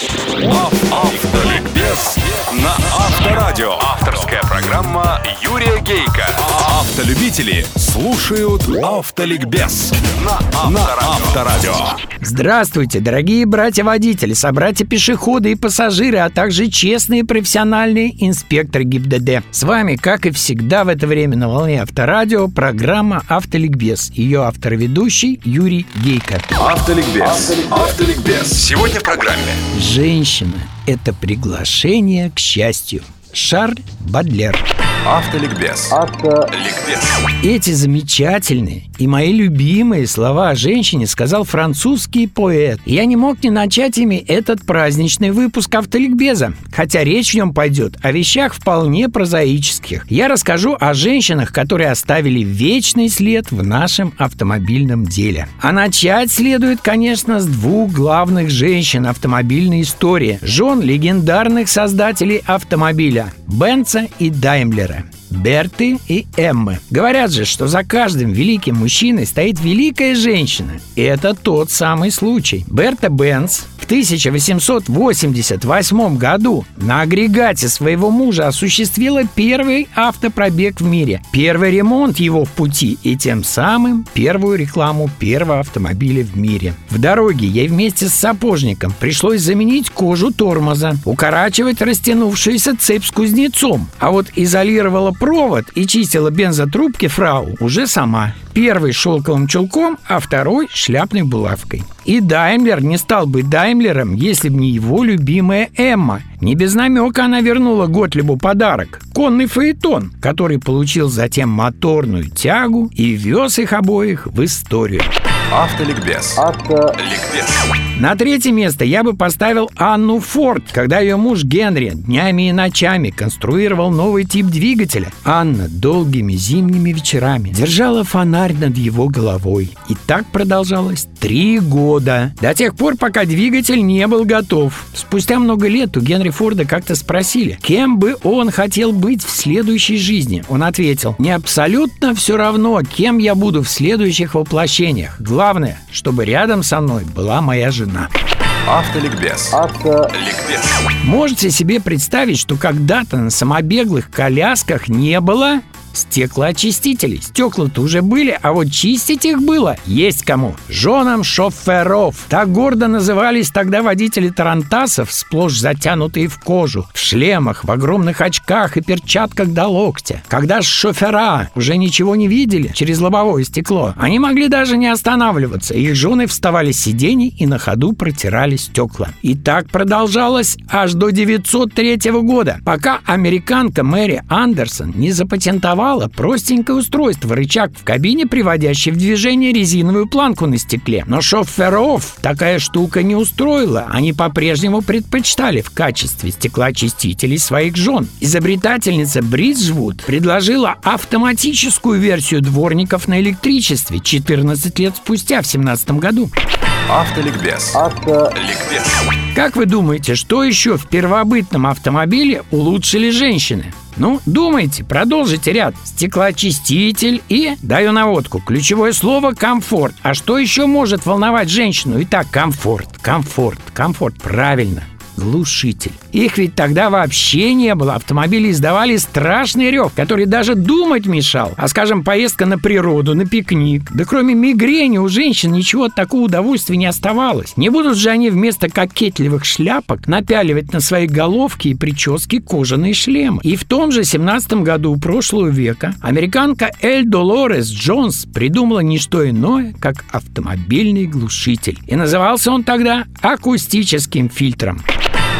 Автоликбез на Авторадио. Авторская программа Юрия Гейка. Автолюбители слушают Автоликбез на Авторадио. Здравствуйте, дорогие братья-водители, собратья-пешеходы и пассажиры, а также честные профессиональные инспекторы ГИБДД. С вами, как и всегда в это время на волне Авторадио, программа «Автоликбез». Ее автор и ведущий Юрий Гейко. Автоликбез. Автоликбез. Сегодня в программе. Женщина – это приглашение к счастью. Шарль Бадлер. Автоликбез. Ликбез. Эти замечательные и мои любимые слова о женщине сказал французский поэт. Я не мог не начать ими этот праздничный выпуск автоликбеза, хотя речь в нем пойдет о вещах вполне прозаических. Я расскажу о женщинах, которые оставили вечный след в нашем автомобильном деле. А начать следует, конечно, с двух главных женщин автомобильной истории, жен легендарных создателей автомобиля – Бенца и Даймлера. Берты и Эммы. Говорят же, что за каждым великим мужчиной стоит великая женщина. И это тот самый случай. Берта Бенц в 1888 году на агрегате своего мужа осуществила первый автопробег в мире, первый ремонт его в пути и тем самым первую рекламу первого автомобиля в мире. В дороге ей вместе с сапожником пришлось заменить кожу тормоза, укорачивать растянувшуюся цепь с кузнецом, а вот изолировала провод и чистила бензотрубки фрау уже сама. Первый шелковым чулком, а второй шляпной булавкой. И Даймлер не стал бы Даймлером, если бы не его любимая Эмма. Не без намека она вернула Готлибу подарок – конный фаэтон, который получил затем моторную тягу и вез их обоих в историю. Автоликбез. Ликбез. На третье место я бы поставил Анну Форд, когда ее муж Генри днями и ночами конструировал новый тип двигателя. Анна долгими зимними вечерами держала фонарь над его головой. И так продолжалось три года. До тех пор, пока двигатель не был готов. Спустя много лет у Генри Форда как-то спросили, кем бы он хотел быть в следующей жизни. Он ответил, не абсолютно все равно, кем я буду в следующих воплощениях. Главное, чтобы рядом со мной была моя жена. Автоликбез. Ликбез. Можете себе представить, что когда-то на самобеглых колясках не было стеклоочистителей. Стекла-то уже были, а вот чистить их было есть кому. Женам шоферов. Так гордо назывались тогда водители тарантасов, сплошь затянутые в кожу, в шлемах, в огромных очках и перчатках до локтя. Когда шофера уже ничего не видели через лобовое стекло, они могли даже не останавливаться. Их жены вставали с сидений и на ходу протирали стекла. И так продолжалось аж до 903 года, пока американка Мэри Андерсон не запатентовала простенькое устройство, рычаг в кабине, приводящий в движение резиновую планку на стекле. Но шоферов такая штука не устроила. Они по-прежнему предпочитали в качестве стеклоочистителей своих жен. Изобретательница Бриджвуд предложила автоматическую версию дворников на электричестве 14 лет спустя, в 17 году. Автоликбез. Ликбез. Как вы думаете, что еще в первобытном автомобиле улучшили женщины? Ну, думайте, продолжите ряд. Стеклоочиститель и, даю наводку, ключевое слово «комфорт». А что еще может волновать женщину? Итак, комфорт, комфорт, комфорт. Правильно глушитель. Их ведь тогда вообще не было. Автомобили издавали страшный рев, который даже думать мешал. А, скажем, поездка на природу, на пикник. Да кроме мигрени у женщин ничего от такого удовольствия не оставалось. Не будут же они вместо кокетливых шляпок напяливать на свои головки и прически кожаные шлемы. И в том же 17 году прошлого века американка Эль Долорес Джонс придумала не что иное, как автомобильный глушитель. И назывался он тогда акустическим фильтром.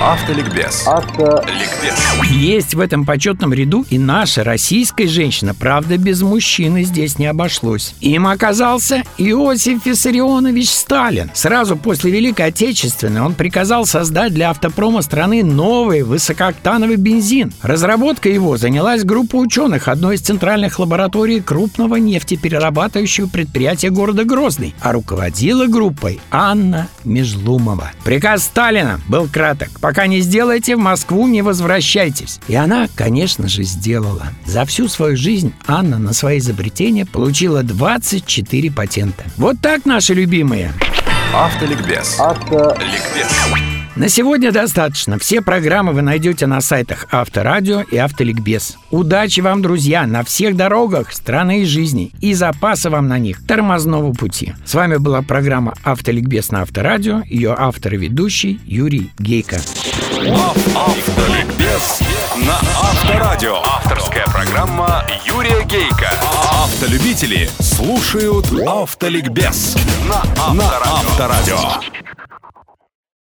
Автоликбез. Ликбез. Есть в этом почетном ряду и наша российская женщина. Правда, без мужчины здесь не обошлось. Им оказался Иосиф Виссарионович Сталин. Сразу после Великой Отечественной он приказал создать для автопрома страны новый высокооктановый бензин. Разработка его занялась группа ученых одной из центральных лабораторий крупного нефтеперерабатывающего предприятия города Грозный. А руководила группой Анна Межлумова. Приказ Сталина был краток. Пока не сделаете, в Москву не возвращайтесь. И она, конечно же, сделала. За всю свою жизнь Анна на свои изобретения получила 24 патента. Вот так, наши любимые. Автоликбез. Ликбез. На сегодня достаточно. Все программы вы найдете на сайтах Авторадио и Автоликбез. Удачи вам, друзья, на всех дорогах страны и жизни и запаса вам на них тормозного пути. С вами была программа Автоликбез на Авторадио, ее автор и ведущий Юрий Гейко. Автоликбез на Авторадио. Авторская программа Юрия Гейка. Автолюбители слушают Автоликбез на Авторадио.